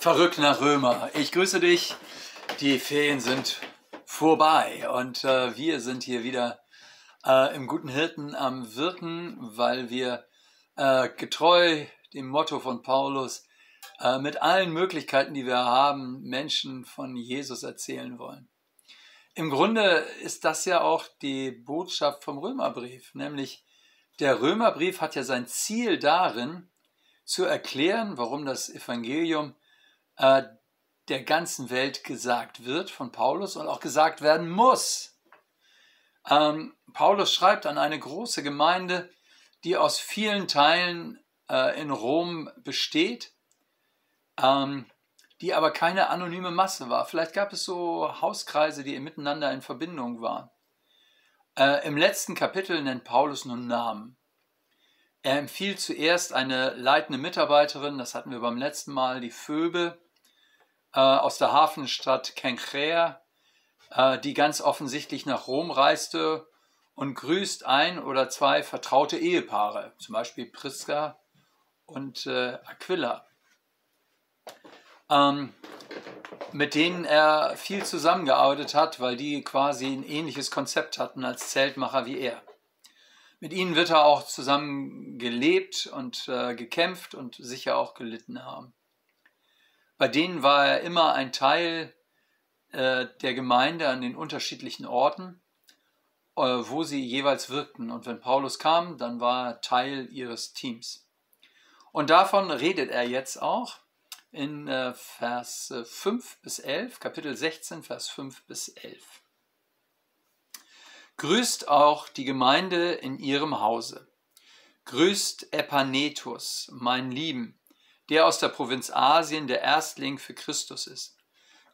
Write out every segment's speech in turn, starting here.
Verrückt nach Römer. Ich grüße dich. Die Ferien sind vorbei und äh, wir sind hier wieder äh, im Guten Hirten am Wirken, weil wir äh, getreu dem Motto von Paulus äh, mit allen Möglichkeiten, die wir haben, Menschen von Jesus erzählen wollen. Im Grunde ist das ja auch die Botschaft vom Römerbrief, nämlich der Römerbrief hat ja sein Ziel darin, zu erklären, warum das Evangelium äh, der ganzen Welt gesagt wird von Paulus und auch gesagt werden muss. Ähm, Paulus schreibt an eine große Gemeinde, die aus vielen Teilen äh, in Rom besteht, ähm, die aber keine anonyme Masse war. Vielleicht gab es so Hauskreise, die miteinander in Verbindung waren. Äh, Im letzten Kapitel nennt Paulus nun Namen. Er empfiehlt zuerst eine leitende Mitarbeiterin, das hatten wir beim letzten Mal, die Phoebe, äh, aus der Hafenstadt Kenkrea, äh, die ganz offensichtlich nach Rom reiste und grüßt ein oder zwei vertraute Ehepaare, zum Beispiel Priska und äh, Aquila, ähm, mit denen er viel zusammengearbeitet hat, weil die quasi ein ähnliches Konzept hatten als Zeltmacher wie er. Mit ihnen wird er auch zusammen gelebt und äh, gekämpft und sicher auch gelitten haben. Bei denen war er immer ein Teil äh, der Gemeinde an den unterschiedlichen Orten, äh, wo sie jeweils wirkten. Und wenn Paulus kam, dann war er Teil ihres Teams. Und davon redet er jetzt auch in äh, Vers 5 bis 11, Kapitel 16, Vers 5 bis 11. Grüßt auch die Gemeinde in ihrem Hause. Grüßt Epanetus, mein Lieben, der aus der Provinz Asien der Erstling für Christus ist.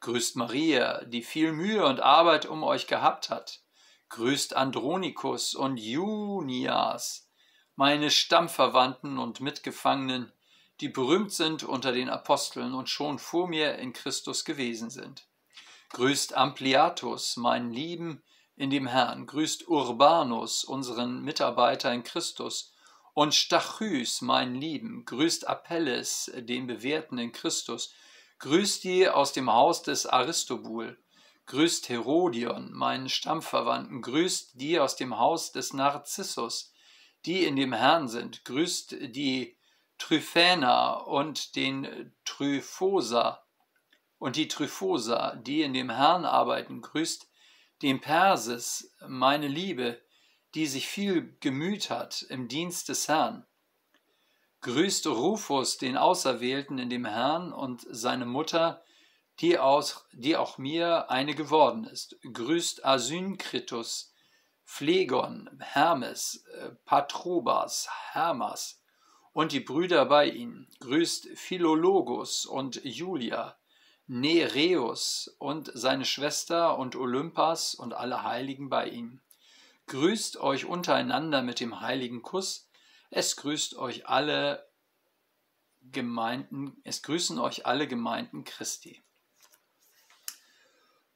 Grüßt Maria, die viel Mühe und Arbeit um euch gehabt hat. Grüßt Andronikus und Junias, meine Stammverwandten und Mitgefangenen, die berühmt sind unter den Aposteln und schon vor mir in Christus gewesen sind. Grüßt Ampliatus, meinen Lieben in dem Herrn. Grüßt Urbanus, unseren Mitarbeiter in Christus und Stachys, mein Lieben, grüßt Apelles, den Bewährten in Christus, grüßt die aus dem Haus des Aristobul, grüßt Herodion, meinen Stammverwandten, grüßt die aus dem Haus des Narzissus, die in dem Herrn sind, grüßt die Tryphäner und den Tryphosa. Und die Tryphosa, die in dem Herrn arbeiten, grüßt den Perses, meine Liebe, die sich viel gemüht hat im Dienst des Herrn. Grüßt Rufus, den Auserwählten in dem Herrn, und seine Mutter, die, aus, die auch mir eine geworden ist. Grüßt Asynkritus, Phlegon, Hermes, äh, Patrobas, Hermas und die Brüder bei ihnen. Grüßt Philologus und Julia, Nereus und seine Schwester und Olympas und alle Heiligen bei ihnen. Grüßt euch untereinander mit dem heiligen Kuss. Es grüßt euch alle Gemeinden, es grüßen euch alle Gemeinden Christi.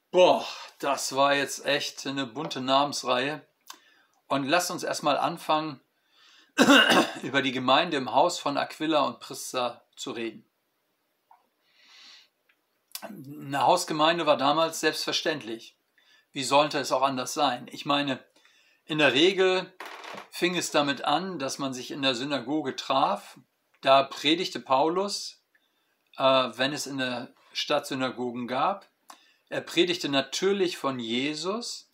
Boah, das war jetzt echt eine bunte Namensreihe. Und lasst uns erstmal anfangen, über die Gemeinde im Haus von Aquila und Prisca zu reden. Eine Hausgemeinde war damals selbstverständlich. Wie sollte es auch anders sein? Ich meine, in der Regel fing es damit an, dass man sich in der Synagoge traf. Da predigte Paulus, äh, wenn es in der Stadt Synagogen gab. Er predigte natürlich von Jesus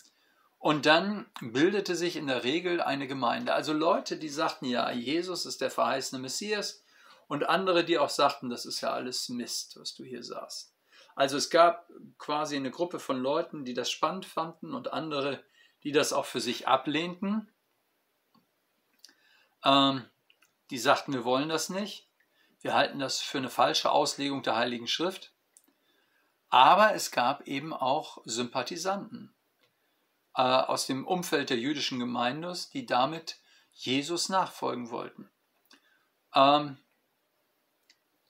und dann bildete sich in der Regel eine Gemeinde. Also Leute, die sagten, ja, Jesus ist der verheißene Messias und andere, die auch sagten, das ist ja alles Mist, was du hier sagst. Also es gab quasi eine Gruppe von Leuten, die das spannend fanden und andere, die das auch für sich ablehnten. Ähm, die sagten, wir wollen das nicht. Wir halten das für eine falsche Auslegung der Heiligen Schrift. Aber es gab eben auch Sympathisanten äh, aus dem Umfeld der jüdischen Gemeinde, die damit Jesus nachfolgen wollten. Ähm,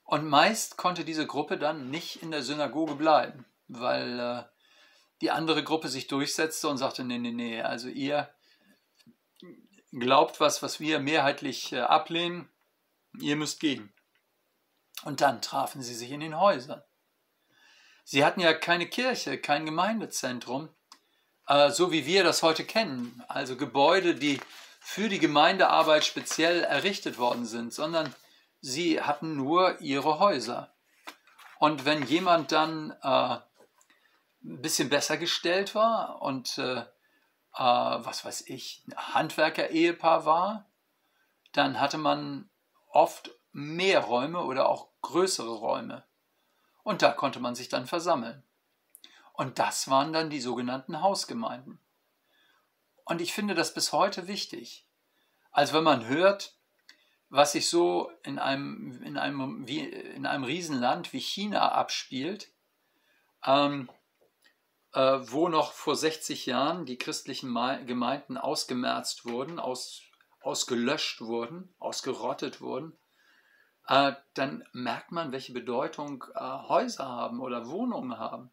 und meist konnte diese Gruppe dann nicht in der Synagoge bleiben, weil äh, die andere Gruppe sich durchsetzte und sagte, nee, nee, nee, also ihr glaubt was, was wir mehrheitlich äh, ablehnen, ihr müsst gehen. Und dann trafen sie sich in den Häusern. Sie hatten ja keine Kirche, kein Gemeindezentrum, äh, so wie wir das heute kennen, also Gebäude, die für die Gemeindearbeit speziell errichtet worden sind, sondern sie hatten nur ihre Häuser. Und wenn jemand dann äh, ein bisschen besser gestellt war und äh, äh, was weiß ich, Handwerker-Ehepaar war, dann hatte man oft mehr Räume oder auch größere Räume. Und da konnte man sich dann versammeln. Und das waren dann die sogenannten Hausgemeinden. Und ich finde das bis heute wichtig. Also wenn man hört, was sich so in einem, in einem, wie, in einem Riesenland wie China abspielt, ähm, äh, wo noch vor 60 Jahren die christlichen Gemeinden ausgemerzt wurden, aus, ausgelöscht wurden, ausgerottet wurden, äh, dann merkt man, welche Bedeutung äh, Häuser haben oder Wohnungen haben.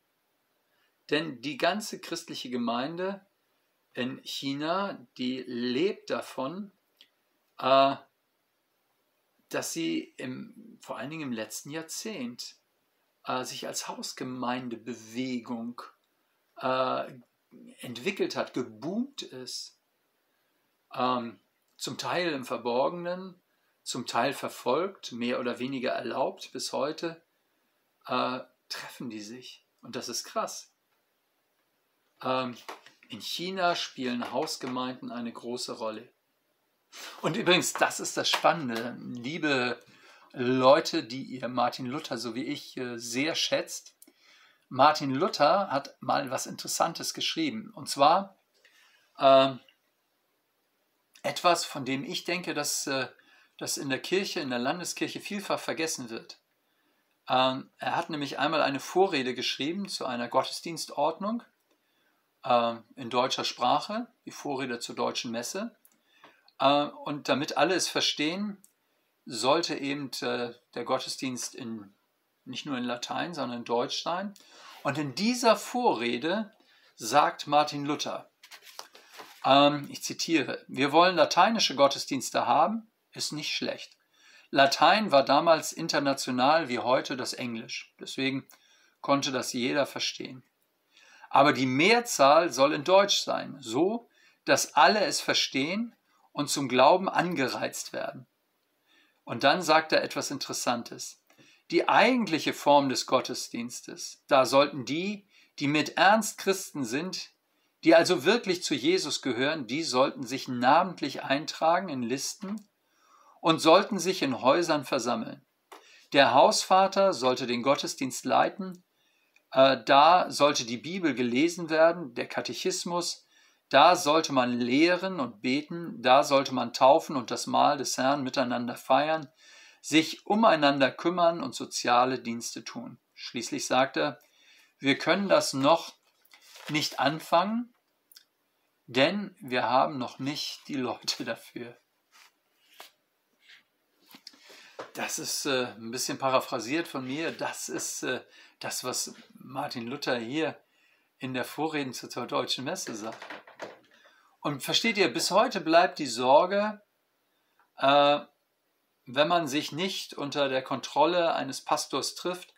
Denn die ganze christliche Gemeinde in China, die lebt davon, äh, dass sie im, vor allen Dingen im letzten Jahrzehnt äh, sich als Hausgemeindebewegung äh, entwickelt hat, geboomt ist. Ähm, zum Teil im Verborgenen, zum Teil verfolgt, mehr oder weniger erlaubt bis heute, äh, treffen die sich. Und das ist krass. Ähm, in China spielen Hausgemeinden eine große Rolle. Und übrigens, das ist das Spannende, liebe Leute, die ihr Martin Luther so wie ich äh, sehr schätzt. Martin Luther hat mal was Interessantes geschrieben. Und zwar äh, etwas, von dem ich denke, dass äh, das in der Kirche, in der Landeskirche vielfach vergessen wird. Ähm, er hat nämlich einmal eine Vorrede geschrieben zu einer Gottesdienstordnung äh, in deutscher Sprache, die Vorrede zur deutschen Messe. Äh, und damit alle es verstehen, sollte eben äh, der Gottesdienst in, nicht nur in Latein, sondern in Deutsch sein. Und in dieser Vorrede sagt Martin Luther, ähm, ich zitiere, wir wollen lateinische Gottesdienste haben, ist nicht schlecht. Latein war damals international wie heute das Englisch, deswegen konnte das jeder verstehen. Aber die Mehrzahl soll in Deutsch sein, so dass alle es verstehen und zum Glauben angereizt werden. Und dann sagt er etwas Interessantes. Die eigentliche Form des Gottesdienstes, da sollten die, die mit Ernst Christen sind, die also wirklich zu Jesus gehören, die sollten sich namentlich eintragen in Listen und sollten sich in Häusern versammeln. Der Hausvater sollte den Gottesdienst leiten, äh, da sollte die Bibel gelesen werden, der Katechismus, da sollte man lehren und beten, da sollte man taufen und das Mahl des Herrn miteinander feiern, sich umeinander kümmern und soziale Dienste tun. Schließlich sagt er, wir können das noch nicht anfangen, denn wir haben noch nicht die Leute dafür. Das ist äh, ein bisschen paraphrasiert von mir. Das ist äh, das, was Martin Luther hier in der Vorreden zur deutschen Messe sagt. Und versteht ihr, bis heute bleibt die Sorge, äh, wenn man sich nicht unter der Kontrolle eines Pastors trifft,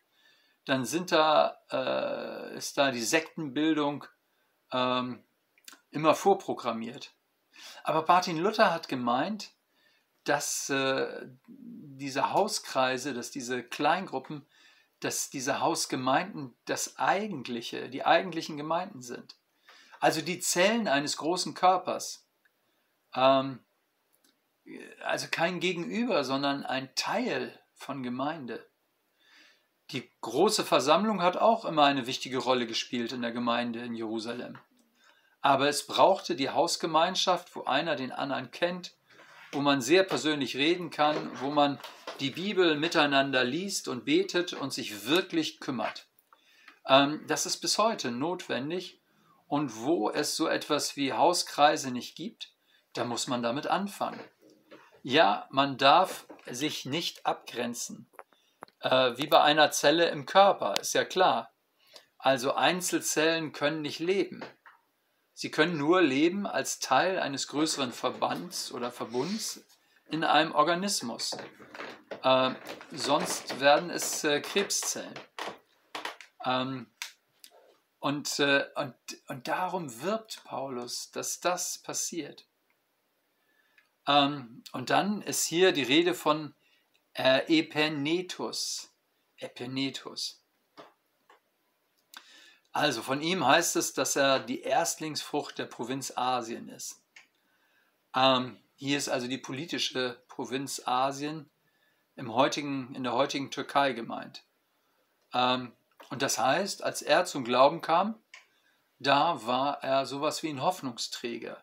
dann sind da, äh, ist da die Sektenbildung ähm, immer vorprogrammiert. Aber Martin Luther hat gemeint, dass äh, diese Hauskreise, dass diese Kleingruppen, dass diese Hausgemeinden das eigentliche, die eigentlichen Gemeinden sind. Also die Zellen eines großen Körpers. Ähm, also kein Gegenüber, sondern ein Teil von Gemeinde. Die große Versammlung hat auch immer eine wichtige Rolle gespielt in der Gemeinde in Jerusalem. Aber es brauchte die Hausgemeinschaft, wo einer den anderen kennt, wo man sehr persönlich reden kann, wo man die Bibel miteinander liest und betet und sich wirklich kümmert. Ähm, das ist bis heute notwendig und wo es so etwas wie Hauskreise nicht gibt, da muss man damit anfangen. Ja, man darf sich nicht abgrenzen. Äh, wie bei einer Zelle im Körper, ist ja klar. Also Einzelzellen können nicht leben. Sie können nur leben als Teil eines größeren Verbands oder Verbunds, in einem Organismus. Äh, sonst werden es äh, Krebszellen. Ähm, und, äh, und, und darum wirbt Paulus, dass das passiert. Ähm, und dann ist hier die Rede von äh, Epenetus. Epenetus. Also von ihm heißt es, dass er die Erstlingsfrucht der Provinz Asien ist. Ähm, hier ist also die politische Provinz Asien im heutigen, in der heutigen Türkei gemeint. Ähm, und das heißt, als er zum Glauben kam, da war er sowas wie ein Hoffnungsträger.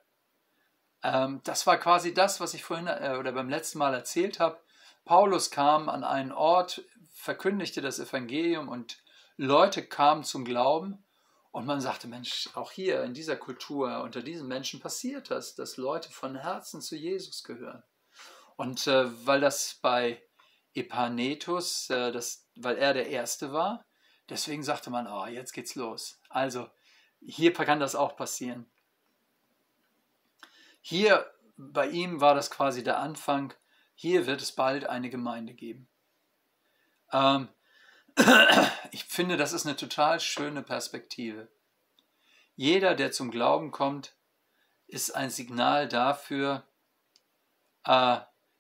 Ähm, das war quasi das, was ich vorhin äh, oder beim letzten Mal erzählt habe. Paulus kam an einen Ort, verkündigte das Evangelium und Leute kamen zum Glauben. Und man sagte, Mensch, auch hier in dieser Kultur, unter diesen Menschen passiert das, dass Leute von Herzen zu Jesus gehören. Und äh, weil das bei Epanetus, äh, das, weil er der Erste war, deswegen sagte man, oh, jetzt geht's los. Also hier kann das auch passieren. Hier bei ihm war das quasi der Anfang. Hier wird es bald eine Gemeinde geben. Ähm, ich finde, das ist eine total schöne Perspektive. Jeder, der zum Glauben kommt, ist ein Signal dafür, äh,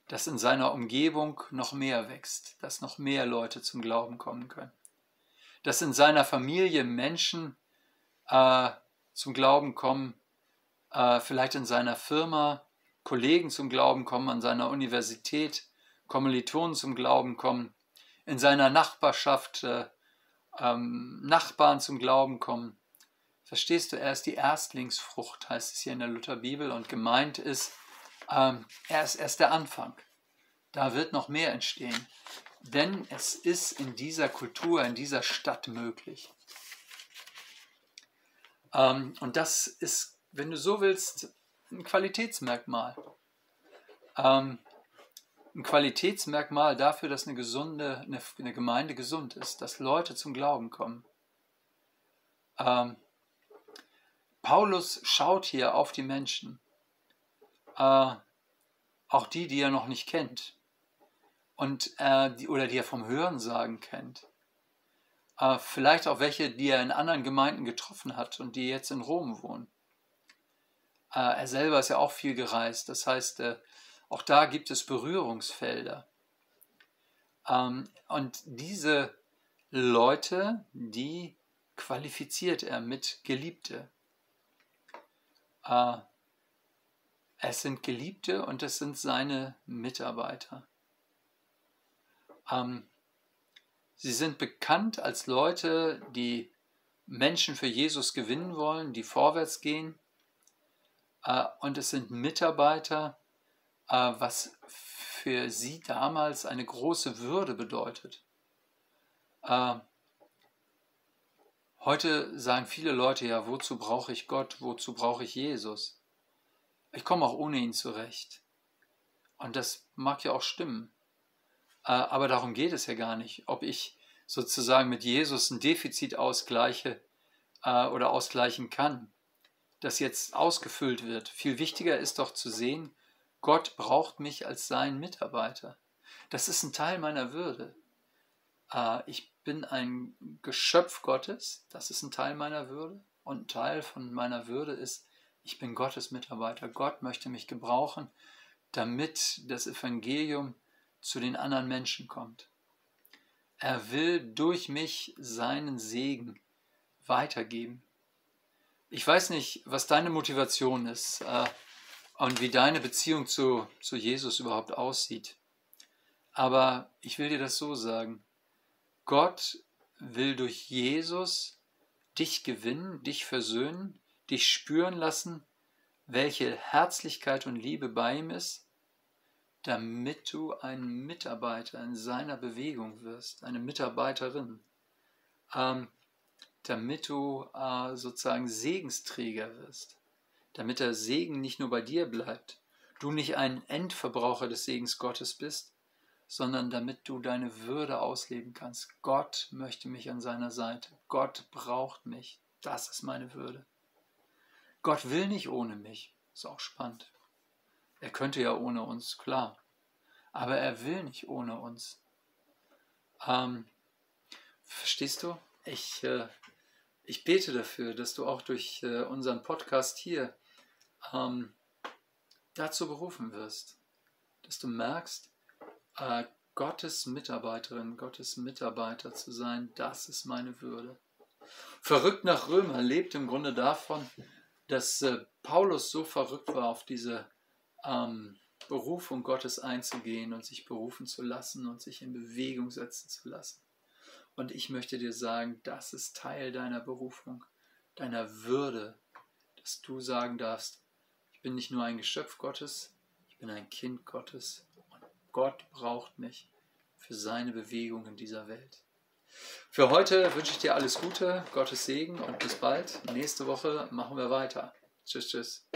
dass in seiner Umgebung noch mehr wächst, dass noch mehr Leute zum Glauben kommen können, dass in seiner Familie Menschen äh, zum Glauben kommen, äh, vielleicht in seiner Firma Kollegen zum Glauben kommen, an seiner Universität Kommilitonen zum Glauben kommen, in seiner Nachbarschaft äh, ähm, Nachbarn zum Glauben kommen. Verstehst du, er ist die Erstlingsfrucht, heißt es hier in der Lutherbibel, und gemeint ist, ähm, er ist erst der Anfang. Da wird noch mehr entstehen. Denn es ist in dieser Kultur, in dieser Stadt möglich. Ähm, und das ist, wenn du so willst, ein Qualitätsmerkmal. Ähm, ein Qualitätsmerkmal dafür, dass eine gesunde, eine, eine, Gemeinde gesund ist, dass Leute zum Glauben kommen. Ähm, Paulus schaut hier auf die Menschen, äh, auch die, die er noch nicht kennt und äh, die, oder die er vom Hörensagen kennt. Äh, vielleicht auch welche, die er in anderen Gemeinden getroffen hat und die jetzt in Rom wohnen. Äh, er selber ist ja auch viel gereist, das heißt, äh, auch da gibt es Berührungsfelder. Ähm, und diese Leute, die qualifiziert er mit Geliebte. Äh, es sind Geliebte und es sind seine Mitarbeiter. Ähm, sie sind bekannt als Leute, die Menschen für Jesus gewinnen wollen, die vorwärts gehen. Äh, und es sind Mitarbeiter, äh, was für sie damals eine große Würde bedeutet. Äh, heute sagen viele Leute ja, wozu brauche ich Gott, wozu brauche ich Jesus? Ich komme auch ohne ihn zurecht. Und das mag ja auch stimmen. Äh, aber darum geht es ja gar nicht, ob ich sozusagen mit Jesus ein Defizit ausgleiche oder ausgleichen kann, das jetzt ausgefüllt wird. Viel wichtiger ist doch zu sehen, Gott braucht mich als sein Mitarbeiter. Das ist ein Teil meiner Würde. Äh, ich bin ein Geschöpf Gottes, das ist ein Teil meiner Würde. Und ein Teil von meiner Würde ist, ich bin Gottes Mitarbeiter. Gott möchte mich gebrauchen, damit das Evangelium zu den anderen Menschen kommt. Er will durch mich seinen Segen weitergeben. Ich weiß nicht, was deine Motivation ist. Äh, und wie deine Beziehung zu, zu Jesus überhaupt aussieht. Aber ich will dir das so sagen. Gott will durch Jesus dich gewinnen, dich versöhnen, dich spüren lassen, welche Herzlichkeit und Liebe bei ihm ist, damit du ein Mitarbeiter in seiner Bewegung wirst, eine Mitarbeiterin, ähm, damit du äh, sozusagen Segensträger wirst damit der Segen nicht nur bei dir bleibt, du nicht ein Endverbraucher des Segens Gottes bist, sondern damit du deine Würde ausleben kannst. Gott möchte mich an seiner Seite. Gott braucht mich. Das ist meine Würde. Gott will nicht ohne mich. Ist auch spannend. Er könnte ja ohne uns, klar. aber er will nicht ohne uns. Ähm, verstehst du? Ich, äh, ich bete dafür, dass du auch durch äh, unseren Podcast hier ähm, dazu berufen wirst, dass du merkst, äh, Gottes Mitarbeiterin, Gottes Mitarbeiter zu sein, das ist meine Würde. Verrückt nach Römer lebt im Grunde davon, dass äh, Paulus so verrückt war, auf diese ähm, Berufung Gottes einzugehen und sich berufen zu lassen und sich in Bewegung setzen zu lassen. Und ich möchte dir sagen, das ist Teil deiner Berufung, deiner Würde, dass du sagen darfst, ich bin nicht nur ein Geschöpf Gottes, ich bin ein Kind Gottes und Gott braucht mich für seine Bewegung in dieser Welt. Für heute wünsche ich dir alles Gute, Gottes Segen und bis bald. Nächste Woche machen wir weiter. Tschüss, tschüss.